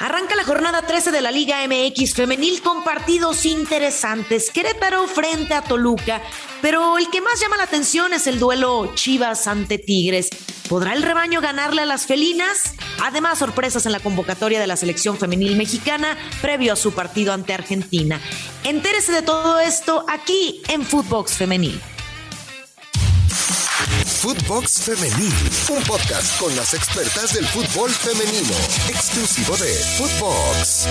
Arranca la jornada 13 de la Liga MX femenil con partidos interesantes. Querétaro frente a Toluca, pero el que más llama la atención es el duelo Chivas ante Tigres. ¿Podrá el rebaño ganarle a las felinas? Además, sorpresas en la convocatoria de la selección femenil mexicana previo a su partido ante Argentina. Entérese de todo esto aquí en Footbox Femenil. Footbox Femenil, un podcast con las expertas del fútbol femenino, exclusivo de Footbox.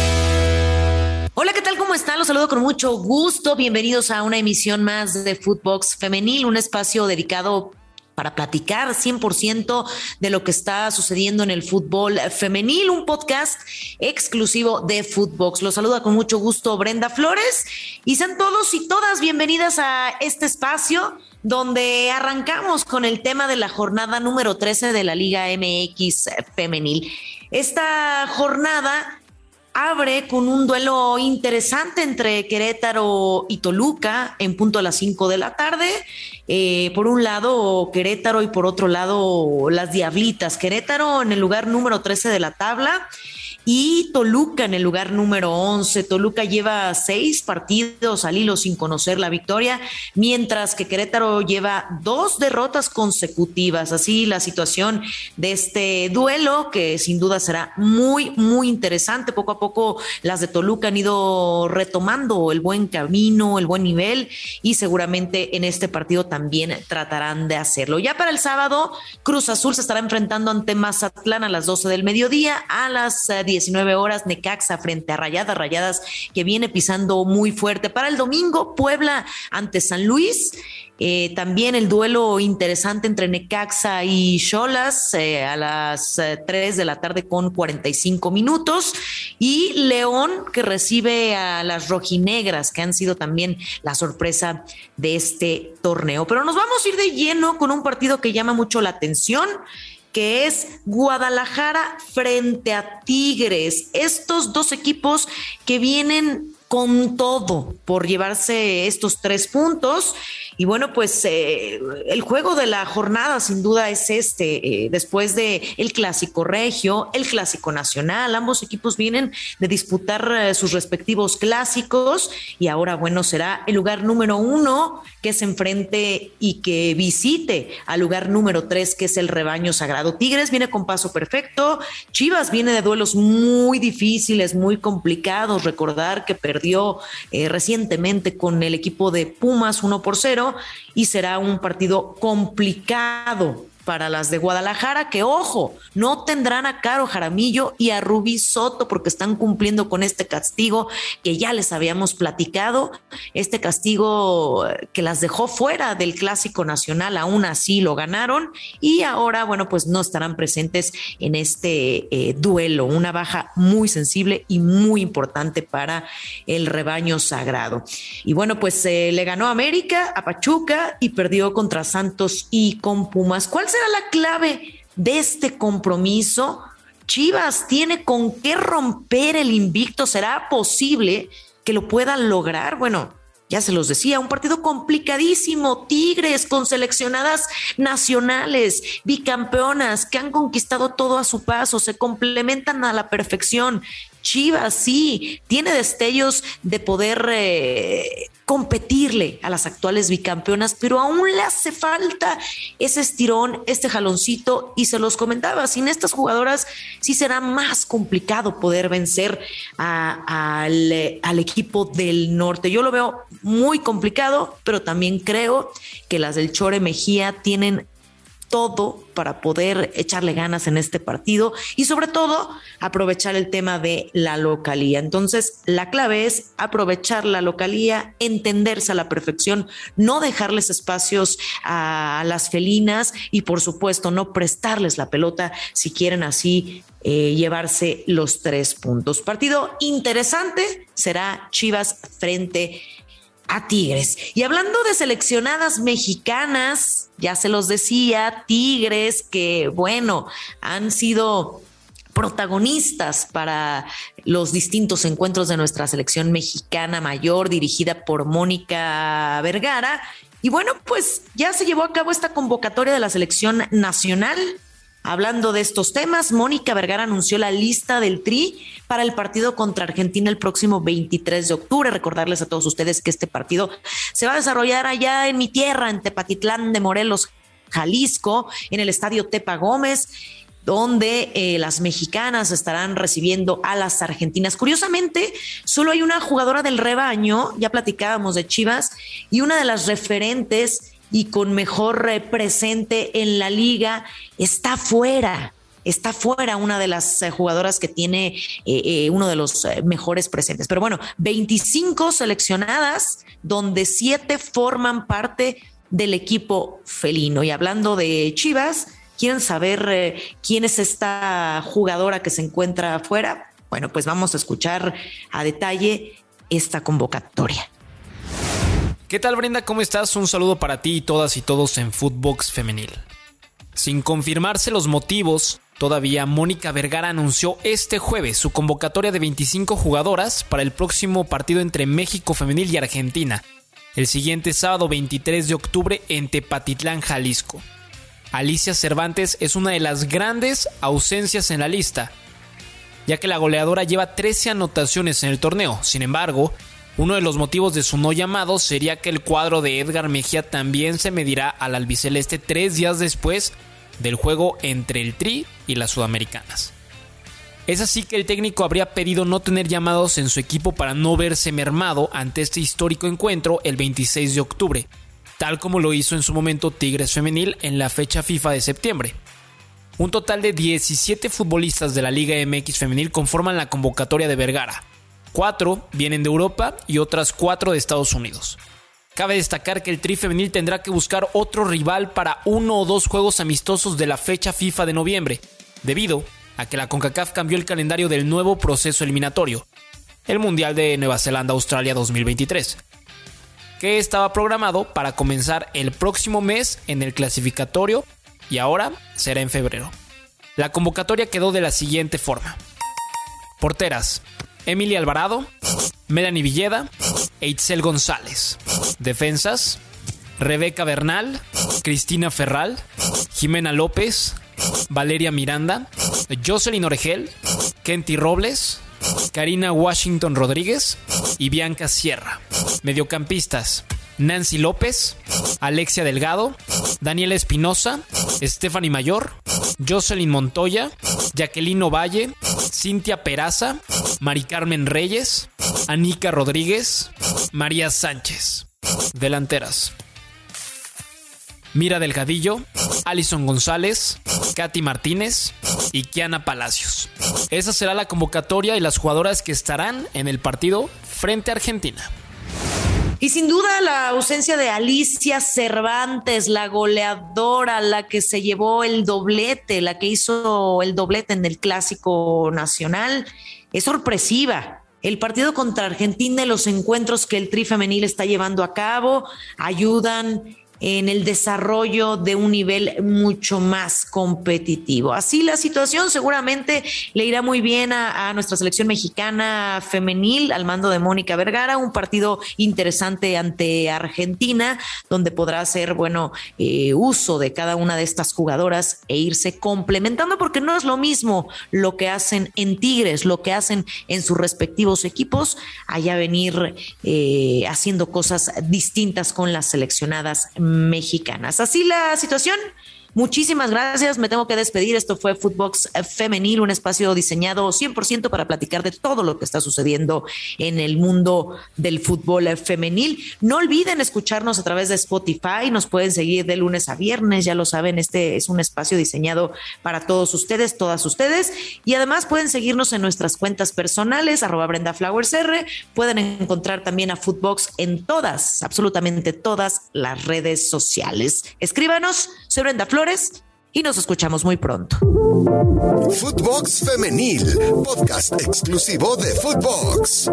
Hola, ¿qué tal? ¿Cómo están? Los saludo con mucho gusto. Bienvenidos a una emisión más de Footbox Femenil, un espacio dedicado para platicar 100% de lo que está sucediendo en el fútbol femenil, un podcast exclusivo de Footbox. Los saluda con mucho gusto Brenda Flores y sean todos y todas bienvenidas a este espacio donde arrancamos con el tema de la jornada número 13 de la Liga MX femenil. Esta jornada abre con un duelo interesante entre Querétaro y Toluca en punto a las 5 de la tarde. Eh, por un lado Querétaro y por otro lado las Diablitas. Querétaro en el lugar número 13 de la tabla y Toluca en el lugar número 11. Toluca lleva seis partidos al hilo sin conocer la victoria, mientras que Querétaro lleva dos derrotas consecutivas. Así la situación de este duelo, que sin duda será muy, muy interesante. Poco a poco las de Toluca han ido retomando el buen camino, el buen nivel y seguramente en este partido también tratarán de hacerlo. Ya para el sábado, Cruz Azul se estará enfrentando ante Mazatlán a las 12 del mediodía, a las 10 19 horas Necaxa frente a Rayadas, Rayadas que viene pisando muy fuerte. Para el domingo, Puebla ante San Luis. Eh, también el duelo interesante entre Necaxa y Cholas eh, a las 3 eh, de la tarde con 45 minutos. Y León que recibe a las rojinegras, que han sido también la sorpresa de este torneo. Pero nos vamos a ir de lleno con un partido que llama mucho la atención que es Guadalajara frente a Tigres. Estos dos equipos que vienen con todo por llevarse estos tres puntos y bueno, pues eh, el juego de la jornada sin duda es este, eh, después de el clásico regio, el clásico nacional, ambos equipos vienen de disputar eh, sus respectivos clásicos y ahora bueno, será el lugar número uno que se enfrente y que visite al lugar número tres que es el rebaño sagrado. Tigres viene con paso perfecto, Chivas viene de duelos muy difíciles, muy complicados, recordar que perdió recientemente con el equipo de Pumas 1 por 0 y será un partido complicado para las de Guadalajara, que ojo, no tendrán a Caro Jaramillo y a Rubí Soto porque están cumpliendo con este castigo que ya les habíamos platicado, este castigo eh, que las dejó fuera del Clásico Nacional, aún así lo ganaron y ahora, bueno, pues no estarán presentes en este eh, duelo, una baja muy sensible y muy importante para el rebaño sagrado. Y bueno, pues eh, le ganó América, a Pachuca y perdió contra Santos y con Pumas. ¿Cuál será la clave de este compromiso? Chivas tiene con qué romper el invicto. ¿Será posible que lo puedan lograr? Bueno, ya se los decía, un partido complicadísimo, Tigres con seleccionadas nacionales, bicampeonas, que han conquistado todo a su paso, se complementan a la perfección. Chivas sí, tiene destellos de poder eh, competirle a las actuales bicampeonas, pero aún le hace falta ese estirón, este jaloncito, y se los comentaba, sin estas jugadoras sí será más complicado poder vencer al, al equipo del norte. Yo lo veo muy complicado, pero también creo que las del Chore Mejía tienen todo para poder echarle ganas en este partido y sobre todo aprovechar el tema de la localía. Entonces, la clave es aprovechar la localía, entenderse a la perfección, no dejarles espacios a las felinas y por supuesto no prestarles la pelota si quieren así eh, llevarse los tres puntos. Partido interesante será Chivas frente a Tigres. Y hablando de seleccionadas mexicanas, ya se los decía, Tigres que, bueno, han sido protagonistas para los distintos encuentros de nuestra selección mexicana mayor dirigida por Mónica Vergara. Y bueno, pues ya se llevó a cabo esta convocatoria de la selección nacional Hablando de estos temas, Mónica Vergara anunció la lista del Tri para el partido contra Argentina el próximo 23 de octubre. Recordarles a todos ustedes que este partido se va a desarrollar allá en mi tierra, en Tepatitlán de Morelos, Jalisco, en el estadio Tepa Gómez donde eh, las mexicanas estarán recibiendo a las argentinas. Curiosamente, solo hay una jugadora del rebaño, ya platicábamos de Chivas, y una de las referentes y con mejor eh, presente en la liga está fuera. Está fuera una de las eh, jugadoras que tiene uno de los mejores presentes. Pero bueno, 25 seleccionadas, donde siete forman parte del equipo felino. Y hablando de Chivas, ¿Quieren saber eh, quién es esta jugadora que se encuentra afuera? Bueno, pues vamos a escuchar a detalle esta convocatoria. ¿Qué tal Brenda? ¿Cómo estás? Un saludo para ti y todas y todos en Footbox Femenil. Sin confirmarse los motivos, todavía Mónica Vergara anunció este jueves su convocatoria de 25 jugadoras para el próximo partido entre México Femenil y Argentina, el siguiente sábado 23 de octubre en Tepatitlán, Jalisco. Alicia Cervantes es una de las grandes ausencias en la lista, ya que la goleadora lleva 13 anotaciones en el torneo. Sin embargo, uno de los motivos de su no llamado sería que el cuadro de Edgar Mejía también se medirá al albiceleste tres días después del juego entre el Tri y las sudamericanas. Es así que el técnico habría pedido no tener llamados en su equipo para no verse mermado ante este histórico encuentro el 26 de octubre, tal como lo hizo en su momento Tigres Femenil en la fecha FIFA de septiembre. Un total de 17 futbolistas de la Liga MX Femenil conforman la convocatoria de Vergara. Cuatro vienen de Europa y otras cuatro de Estados Unidos. Cabe destacar que el Tri Femenil tendrá que buscar otro rival para uno o dos juegos amistosos de la fecha FIFA de noviembre, debido a que la CONCACAF cambió el calendario del nuevo proceso eliminatorio, el Mundial de Nueva Zelanda-Australia 2023 que estaba programado para comenzar el próximo mes en el clasificatorio y ahora será en febrero. La convocatoria quedó de la siguiente forma. Porteras. Emilia Alvarado, Melanie Villeda e Itzel González. Defensas. Rebeca Bernal, Cristina Ferral, Jimena López, Valeria Miranda, Jocelyn Oregel, Kenty Robles, Karina Washington Rodríguez y Bianca Sierra. Mediocampistas. Nancy López, Alexia Delgado, Daniela Espinosa, Stephanie Mayor, Jocelyn Montoya, Jacqueline Ovalle, Cintia Peraza, Mari Carmen Reyes, Anika Rodríguez, María Sánchez. Delanteras. Mira Delgadillo, Alison González, Katy Martínez y Kiana Palacios. Esa será la convocatoria y las jugadoras que estarán en el partido frente a Argentina. Y sin duda la ausencia de Alicia Cervantes, la goleadora, la que se llevó el doblete, la que hizo el doblete en el clásico nacional, es sorpresiva. El partido contra Argentina y los encuentros que el Tri Femenil está llevando a cabo ayudan en el desarrollo de un nivel mucho más competitivo. Así la situación seguramente le irá muy bien a, nuestra selección mexicana femenil al mando de Mónica Vergara, un partido interesante ante Argentina, donde podrá hacer, bueno, eh, uso de cada una de estas jugadoras e irse complementando, porque no es lo mismo lo que hacen en Tigres, lo que hacen en sus respectivos equipos, allá venir eh, haciendo cosas distintas con las seleccionadas mexicanas. Así la situación. Muchísimas gracias. Me tengo que despedir. Esto fue Footbox Femenil, un espacio diseñado 100% para platicar de todo lo que está sucediendo en el mundo del fútbol femenil. No olviden escucharnos a través de Spotify. Nos pueden seguir de lunes a viernes. Ya lo saben, este es un espacio diseñado para todos ustedes, todas ustedes. Y además pueden seguirnos en nuestras cuentas personales, arroba Brenda Flowers R. Pueden encontrar también a Footbox en todas, absolutamente todas las redes sociales. Escríbanos, soy Brenda Flores y nos escuchamos muy pronto. Footbox Femenil, podcast exclusivo de Footbox.